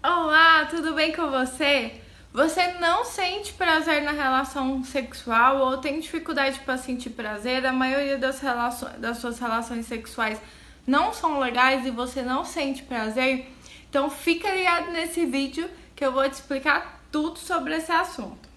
Olá, tudo bem com você? Você não sente prazer na relação sexual ou tem dificuldade para sentir prazer? A maioria das, relações, das suas relações sexuais não são legais e você não sente prazer? Então fica ligado nesse vídeo que eu vou te explicar tudo sobre esse assunto.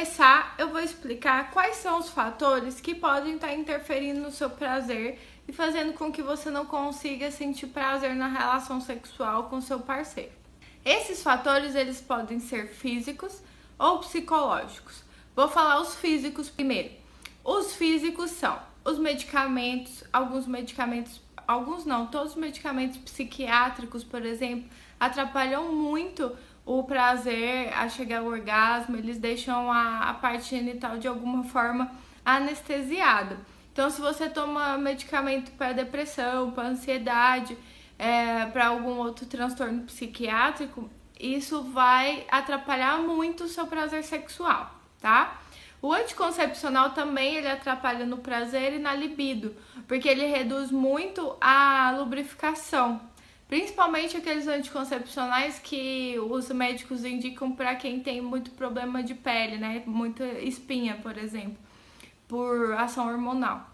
Começar, eu vou explicar quais são os fatores que podem estar interferindo no seu prazer e fazendo com que você não consiga sentir prazer na relação sexual com seu parceiro. Esses fatores eles podem ser físicos ou psicológicos. Vou falar os físicos primeiro. Os físicos são os medicamentos, alguns medicamentos, alguns não, todos os medicamentos psiquiátricos, por exemplo, atrapalham muito o prazer a chegar ao orgasmo, eles deixam a, a parte genital de alguma forma anestesiada. Então, se você toma medicamento para depressão, para ansiedade, é, para algum outro transtorno psiquiátrico, isso vai atrapalhar muito o seu prazer sexual, tá? O anticoncepcional também ele atrapalha no prazer e na libido, porque ele reduz muito a lubrificação. Principalmente aqueles anticoncepcionais que os médicos indicam para quem tem muito problema de pele, né? Muita espinha, por exemplo, por ação hormonal.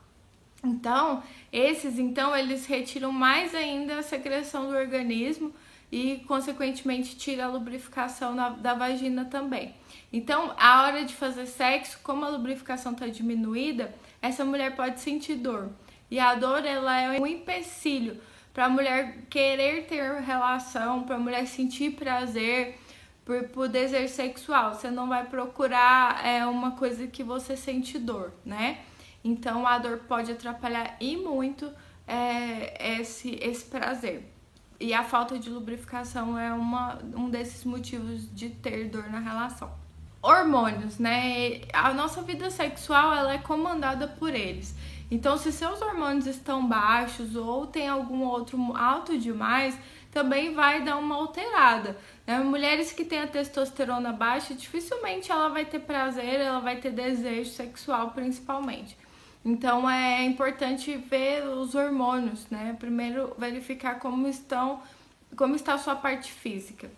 Então, esses então eles retiram mais ainda a secreção do organismo e consequentemente tira a lubrificação na, da vagina também. Então, a hora de fazer sexo, como a lubrificação está diminuída, essa mulher pode sentir dor. E a dor ela é um empecilho para a mulher querer ter relação, para a mulher sentir prazer por, por desejo sexual. Você não vai procurar é, uma coisa que você sente dor, né? Então a dor pode atrapalhar e muito é, esse, esse prazer. E a falta de lubrificação é uma, um desses motivos de ter dor na relação. Hormônios, né? A nossa vida sexual ela é comandada por eles. Então, se seus hormônios estão baixos ou tem algum outro alto demais, também vai dar uma alterada. Né? Mulheres que têm a testosterona baixa, dificilmente ela vai ter prazer, ela vai ter desejo sexual principalmente. Então é importante ver os hormônios, né? Primeiro verificar como estão, como está a sua parte física.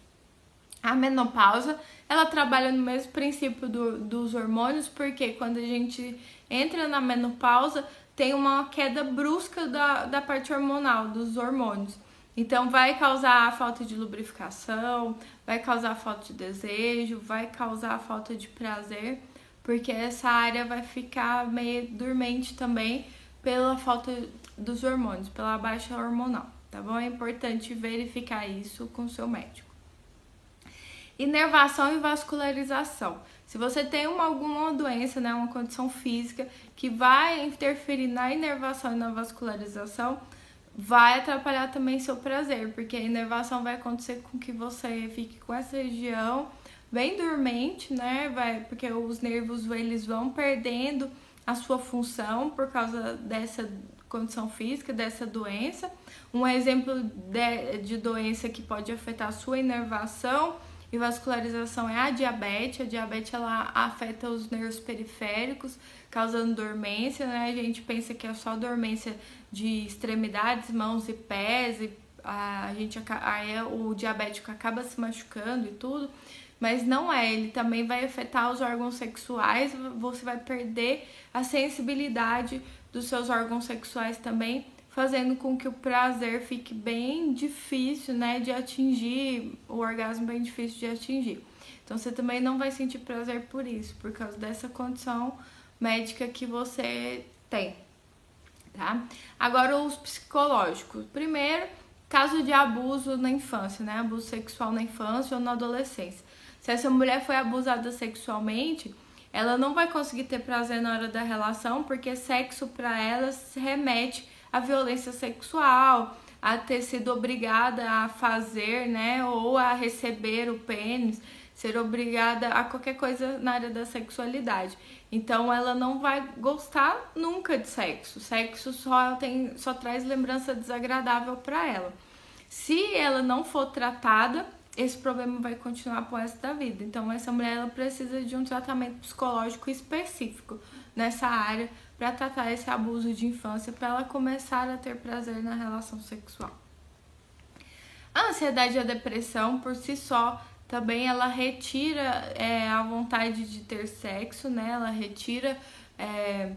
A menopausa, ela trabalha no mesmo princípio do, dos hormônios, porque quando a gente entra na menopausa, tem uma queda brusca da, da parte hormonal, dos hormônios. Então, vai causar falta de lubrificação, vai causar falta de desejo, vai causar falta de prazer, porque essa área vai ficar meio dormente também pela falta dos hormônios, pela baixa hormonal, tá bom? É importante verificar isso com o seu médico. Inervação e vascularização. Se você tem uma, alguma doença, né, uma condição física que vai interferir na inervação e na vascularização, vai atrapalhar também seu prazer, porque a inervação vai acontecer com que você fique com essa região bem dormente, né? Vai, porque os nervos eles vão perdendo a sua função por causa dessa condição física, dessa doença. Um exemplo de, de doença que pode afetar a sua inervação e vascularização é a diabetes. A diabetes ela afeta os nervos periféricos, causando dormência, né? A gente pensa que é só dormência de extremidades, mãos e pés, e a gente aí é, o diabético acaba se machucando e tudo, mas não é, ele também vai afetar os órgãos sexuais, você vai perder a sensibilidade dos seus órgãos sexuais também fazendo com que o prazer fique bem difícil, né, de atingir, o orgasmo bem difícil de atingir. Então você também não vai sentir prazer por isso, por causa dessa condição médica que você tem, tá? Agora os psicológicos. Primeiro, caso de abuso na infância, né? Abuso sexual na infância ou na adolescência. Se essa mulher foi abusada sexualmente, ela não vai conseguir ter prazer na hora da relação, porque sexo para ela se remete a violência sexual, a ter sido obrigada a fazer, né, ou a receber o pênis, ser obrigada a qualquer coisa na área da sexualidade. Então ela não vai gostar nunca de sexo. Sexo só tem só traz lembrança desagradável para ela. Se ela não for tratada, esse problema vai continuar pro resto da vida. Então, essa mulher ela precisa de um tratamento psicológico específico nessa área para tratar esse abuso de infância, para ela começar a ter prazer na relação sexual. A ansiedade e a depressão, por si só, também ela retira é, a vontade de ter sexo, né? Ela retira é,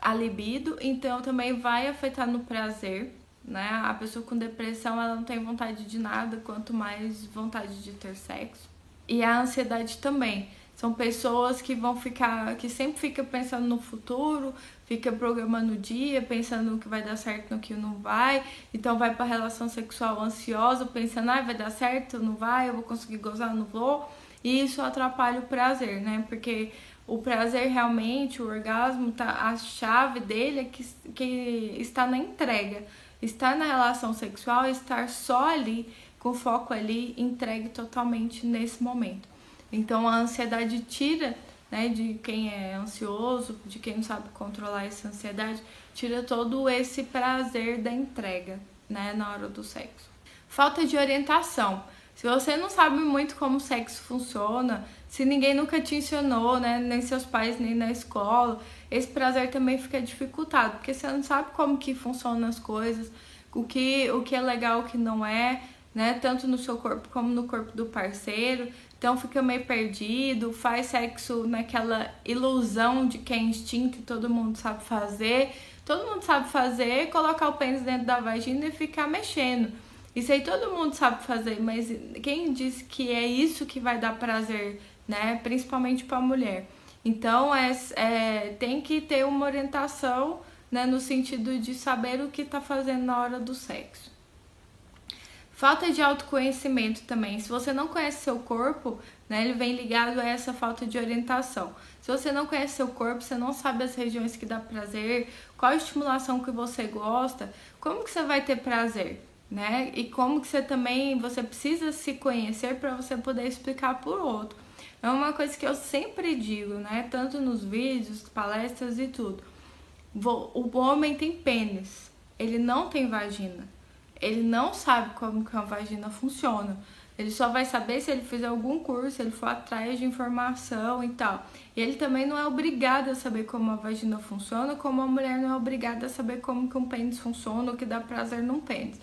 a libido, então também vai afetar no prazer, né? A pessoa com depressão ela não tem vontade de nada, quanto mais vontade de ter sexo. E a ansiedade também. São pessoas que vão ficar, que sempre fica pensando no futuro, fica programando o dia, pensando no que vai dar certo, no que não vai. Então vai para relação sexual ansiosa, pensando, ah, vai dar certo, não vai, eu vou conseguir gozar, não vou. E isso atrapalha o prazer, né? Porque o prazer realmente, o orgasmo, tá, a chave dele é que, que está na entrega. Estar na relação sexual, estar só ali, com foco ali, entregue totalmente nesse momento. Então a ansiedade tira né, de quem é ansioso, de quem não sabe controlar essa ansiedade, tira todo esse prazer da entrega, né, na hora do sexo. Falta de orientação. Se você não sabe muito como o sexo funciona, se ninguém nunca te ensinou, né, nem seus pais, nem na escola, esse prazer também fica dificultado, porque você não sabe como que funcionam as coisas, o que, o que é legal, o que não é, né, tanto no seu corpo como no corpo do parceiro. Então fica meio perdido, faz sexo naquela ilusão de que é instinto e todo mundo sabe fazer. Todo mundo sabe fazer, colocar o pênis dentro da vagina e ficar mexendo. Isso aí todo mundo sabe fazer, mas quem disse que é isso que vai dar prazer, né? Principalmente para a mulher. Então é, é, tem que ter uma orientação né, no sentido de saber o que está fazendo na hora do sexo. Falta de autoconhecimento também. Se você não conhece seu corpo, né, ele vem ligado a essa falta de orientação. Se você não conhece seu corpo, você não sabe as regiões que dá prazer, qual estimulação que você gosta, como que você vai ter prazer, né? E como que você também você precisa se conhecer para você poder explicar por outro. É uma coisa que eu sempre digo, né? Tanto nos vídeos, palestras e tudo. O homem tem pênis, ele não tem vagina ele não sabe como que uma vagina funciona. Ele só vai saber se ele fizer algum curso, ele for atrás de informação e tal. E ele também não é obrigado a saber como a vagina funciona, como a mulher não é obrigada a saber como que um pênis funciona, o que dá prazer num pênis.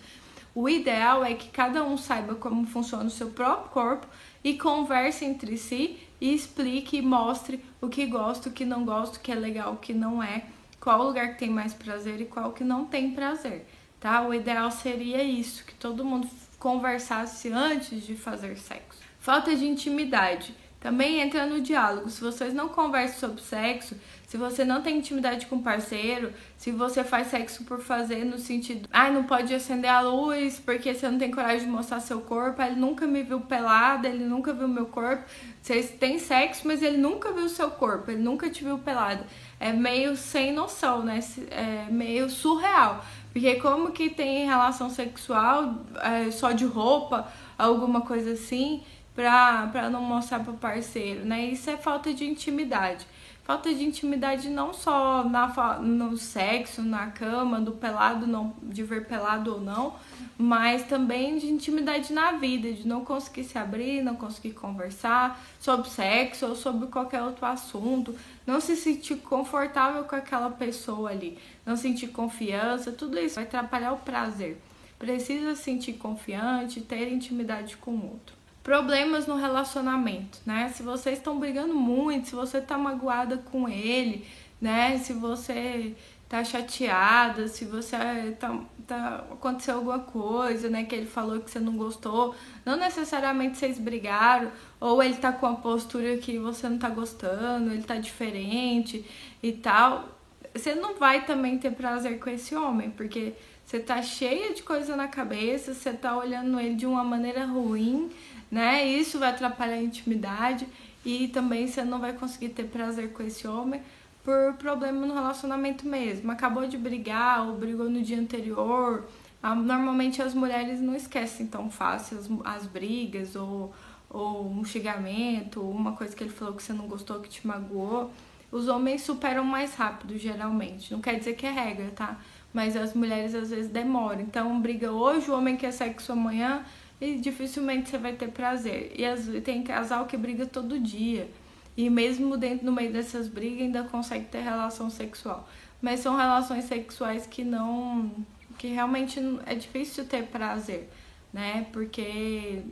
O ideal é que cada um saiba como funciona o seu próprio corpo e converse entre si e explique e mostre o que gosta, o que não gosta, o que é legal, o que não é, qual lugar que tem mais prazer e qual que não tem prazer tá? O ideal seria isso, que todo mundo conversasse antes de fazer sexo. Falta de intimidade. Também entra no diálogo. Se vocês não conversam sobre sexo, se você não tem intimidade com parceiro, se você faz sexo por fazer no sentido, ai, ah, não pode acender a luz porque você não tem coragem de mostrar seu corpo, ele nunca me viu pelada, ele nunca viu meu corpo. Vocês têm sexo, mas ele nunca viu seu corpo, ele nunca te viu pelada. É meio sem noção, né? É meio surreal. Porque como que tem relação sexual é, só de roupa, alguma coisa assim, pra, pra não mostrar pro parceiro, né? Isso é falta de intimidade. Falta de intimidade não só na, no sexo, na cama, do pelado, não, de ver pelado ou não, mas também de intimidade na vida, de não conseguir se abrir, não conseguir conversar sobre sexo ou sobre qualquer outro assunto, não se sentir confortável com aquela pessoa ali, não sentir confiança, tudo isso vai atrapalhar o prazer. Precisa sentir confiante, ter intimidade com o outro. Problemas no relacionamento, né? Se vocês estão brigando muito, se você tá magoada com ele, né? Se você tá chateada, se você tá, tá aconteceu alguma coisa, né, que ele falou que você não gostou, não necessariamente vocês brigaram, ou ele tá com a postura que você não tá gostando, ele tá diferente e tal, você não vai também ter prazer com esse homem, porque você tá cheia de coisa na cabeça, você tá olhando ele de uma maneira ruim, né? Isso vai atrapalhar a intimidade e também você não vai conseguir ter prazer com esse homem por problema no relacionamento mesmo. Acabou de brigar ou brigou no dia anterior. Ah, normalmente as mulheres não esquecem tão fácil as, as brigas ou, ou um xingamento, ou uma coisa que ele falou que você não gostou, que te magoou. Os homens superam mais rápido, geralmente. Não quer dizer que é regra, tá? Mas as mulheres às vezes demoram. Então, briga hoje, o homem quer sexo amanhã, e dificilmente você vai ter prazer. E as, tem casal que briga todo dia. E mesmo dentro no meio dessas brigas ainda consegue ter relação sexual. Mas são relações sexuais que não que realmente é difícil ter prazer, né? Porque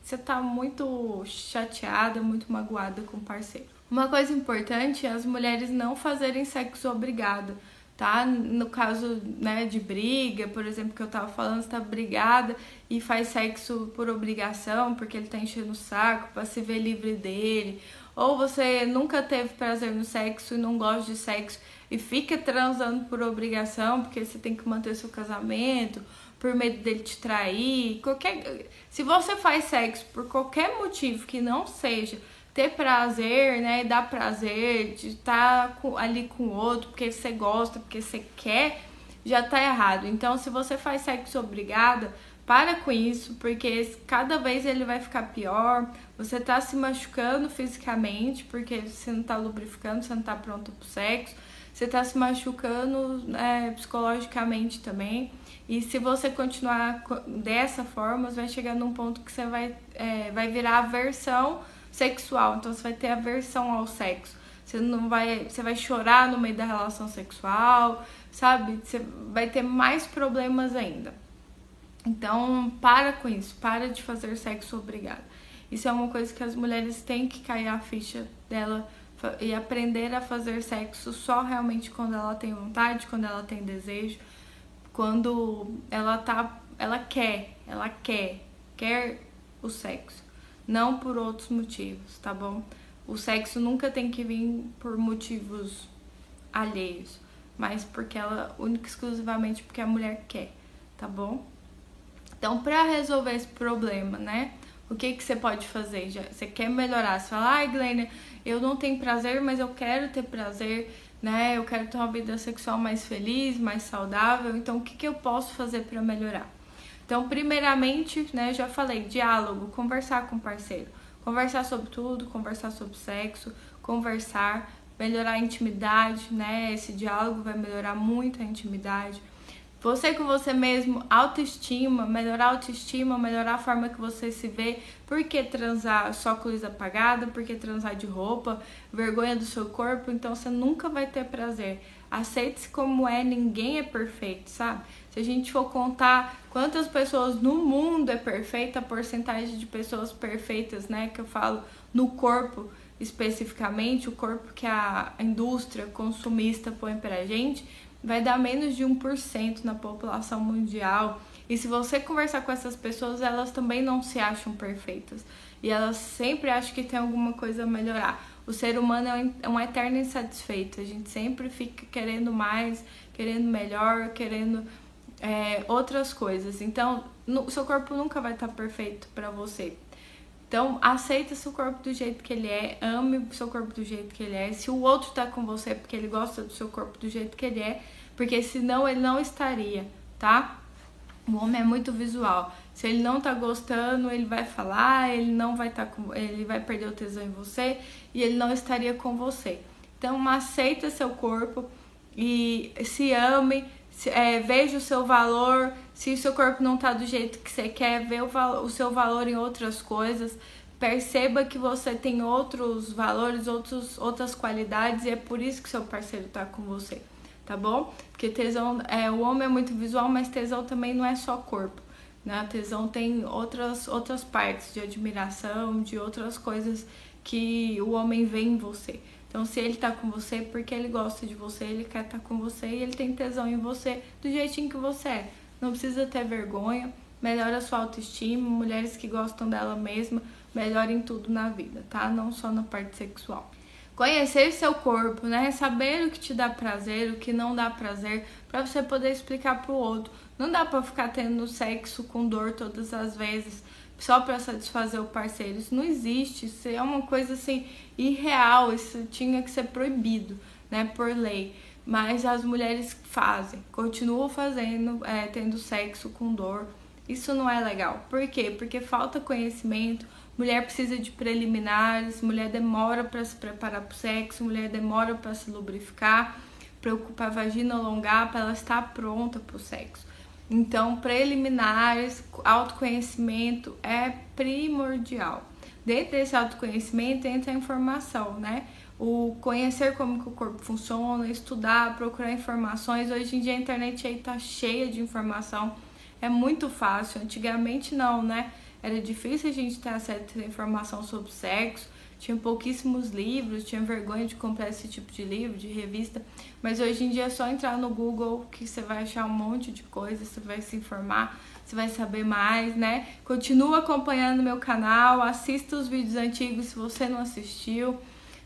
você tá muito chateada, muito magoada com o parceiro. Uma coisa importante é as mulheres não fazerem sexo obrigado tá? No caso, né, de briga, por exemplo, que eu tava falando, você tá brigada e faz sexo por obrigação, porque ele tá enchendo o saco para se ver livre dele, ou você nunca teve prazer no sexo e não gosta de sexo e fica transando por obrigação, porque você tem que manter seu casamento, por medo dele te trair, qualquer se você faz sexo por qualquer motivo que não seja ter prazer, né? Dar prazer, de estar tá ali com o outro, porque você gosta, porque você quer, já tá errado. Então, se você faz sexo obrigada, para com isso, porque cada vez ele vai ficar pior. Você tá se machucando fisicamente, porque você não tá lubrificando, você não tá pronto pro sexo. Você tá se machucando é, psicologicamente também. E se você continuar dessa forma, você vai chegar num ponto que você vai, é, vai virar aversão sexual, então você vai ter aversão ao sexo. Você não vai, você vai chorar no meio da relação sexual, sabe? Você vai ter mais problemas ainda. Então, para com isso, para de fazer sexo obrigado. Isso é uma coisa que as mulheres têm que cair a ficha dela e aprender a fazer sexo só realmente quando ela tem vontade, quando ela tem desejo, quando ela tá, ela quer, ela quer, quer o sexo não por outros motivos, tá bom? O sexo nunca tem que vir por motivos alheios, mas porque ela única exclusivamente porque a mulher quer, tá bom? Então, para resolver esse problema, né? O que que você pode fazer? Já, você quer melhorar? Você fala, ai, Glênia, eu não tenho prazer, mas eu quero ter prazer, né? Eu quero ter uma vida sexual mais feliz, mais saudável. Então, o que que eu posso fazer para melhorar? Então, primeiramente, né, já falei, diálogo, conversar com o parceiro. Conversar sobre tudo, conversar sobre sexo, conversar, melhorar a intimidade, né? Esse diálogo vai melhorar muito a intimidade. Você com você mesmo, autoestima, melhorar a autoestima, melhorar a forma que você se vê. Por que transar só com luz apagada? Por que transar de roupa? Vergonha do seu corpo? Então você nunca vai ter prazer. Aceite-se como é, ninguém é perfeito, sabe? Se a gente for contar quantas pessoas no mundo é perfeita, a porcentagem de pessoas perfeitas, né, que eu falo no corpo especificamente, o corpo que a indústria consumista põe pra gente, vai dar menos de 1% na população mundial. E se você conversar com essas pessoas, elas também não se acham perfeitas. E elas sempre acham que tem alguma coisa a melhorar. O ser humano é um eterno insatisfeito. A gente sempre fica querendo mais, querendo melhor, querendo é, outras coisas. Então, o seu corpo nunca vai estar perfeito para você. Então, aceita seu corpo do jeito que ele é, ame o seu corpo do jeito que ele é. Se o outro tá com você porque ele gosta do seu corpo do jeito que ele é, porque senão ele não estaria, tá? O homem é muito visual. Se ele não tá gostando, ele vai falar, ele não vai estar tá com, ele vai perder o tesão em você e ele não estaria com você. Então, aceita seu corpo e se ame, é, veja o seu valor, se o seu corpo não está do jeito que você quer, vê o, o seu valor em outras coisas, perceba que você tem outros valores, outros, outras qualidades e é por isso que seu parceiro está com você, tá bom? Porque tesão, é, o homem é muito visual, mas tesão também não é só corpo, né? Tesão tem outras, outras partes de admiração, de outras coisas que o homem vê em você. Então, se ele tá com você, porque ele gosta de você, ele quer estar tá com você e ele tem tesão em você do jeitinho que você é. Não precisa ter vergonha, melhora a sua autoestima, mulheres que gostam dela mesma, melhorem tudo na vida, tá? Não só na parte sexual. Conhecer seu corpo, né? Saber o que te dá prazer, o que não dá prazer, para você poder explicar pro outro. Não dá para ficar tendo sexo com dor todas as vezes só para satisfazer o parceiro. Isso não existe, isso é uma coisa assim irreal, isso tinha que ser proibido, né, por lei. Mas as mulheres fazem, continuam fazendo, é, tendo sexo com dor. Isso não é legal. Por quê? Porque falta conhecimento, mulher precisa de preliminares, mulher demora para se preparar para o sexo, mulher demora para se lubrificar, preocupar a vagina alongar para ela estar pronta para o sexo. Então, preliminares, autoconhecimento é primordial. Dentro desse autoconhecimento entra a informação, né? O conhecer como que o corpo funciona, estudar, procurar informações. Hoje em dia a internet aí tá cheia de informação. É muito fácil. Antigamente não, né? Era difícil a gente ter acesso a informação sobre sexo tinha pouquíssimos livros, tinha vergonha de comprar esse tipo de livro, de revista, mas hoje em dia é só entrar no Google que você vai achar um monte de coisa, você vai se informar, você vai saber mais, né? Continua acompanhando meu canal, assista os vídeos antigos se você não assistiu.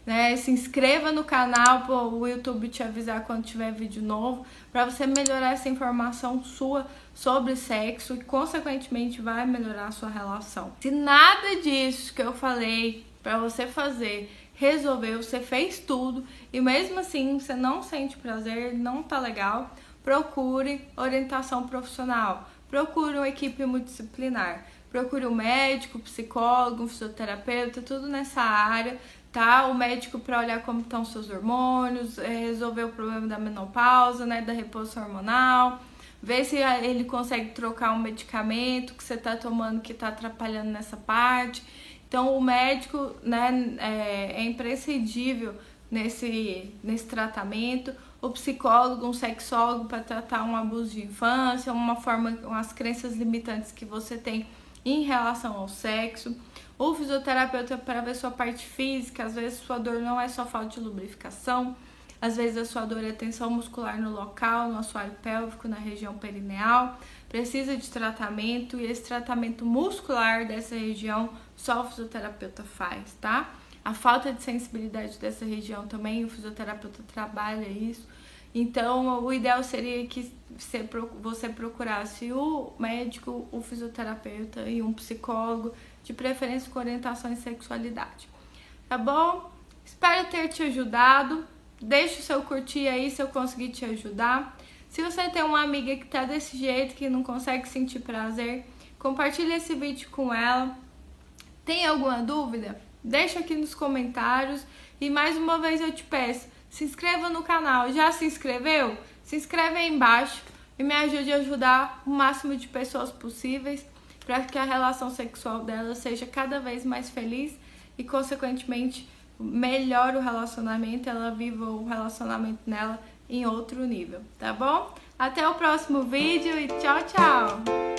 Né? Se inscreva no canal para o YouTube te avisar quando tiver vídeo novo, para você melhorar essa informação sua sobre sexo e consequentemente vai melhorar a sua relação. Se nada disso que eu falei para você fazer, resolveu, você fez tudo e mesmo assim você não sente prazer, não tá legal, procure orientação profissional, procure uma equipe multidisciplinar, procure um médico, psicólogo, um fisioterapeuta, tudo nessa área, tá? O médico para olhar como estão seus hormônios, é, resolver o problema da menopausa, né, da reposição hormonal, ver se ele consegue trocar um medicamento que você está tomando que está atrapalhando nessa parte. Então, o médico né, é, é imprescindível nesse, nesse tratamento. O psicólogo, um sexólogo para tratar um abuso de infância, uma forma, umas crenças limitantes que você tem em relação ao sexo. O fisioterapeuta para ver sua parte física, às vezes sua dor não é só falta de lubrificação, às vezes a sua dor é tensão muscular no local, no assoalho pélvico, na região perineal precisa de tratamento e esse tratamento muscular dessa região só o fisioterapeuta faz, tá? A falta de sensibilidade dessa região também, o fisioterapeuta trabalha isso. Então, o ideal seria que você procurasse o médico, o fisioterapeuta e um psicólogo, de preferência com orientação em sexualidade. Tá bom? Espero ter te ajudado. Deixe o seu curtir aí se eu conseguir te ajudar. Se você tem uma amiga que tá desse jeito, que não consegue sentir prazer, compartilhe esse vídeo com ela. Tem alguma dúvida? Deixa aqui nos comentários. E mais uma vez eu te peço, se inscreva no canal. Já se inscreveu? Se inscreve aí embaixo e me ajude a ajudar o máximo de pessoas possíveis para que a relação sexual dela seja cada vez mais feliz e, consequentemente, melhore o relacionamento, ela viva o relacionamento nela em outro nível, tá bom? Até o próximo vídeo e tchau, tchau!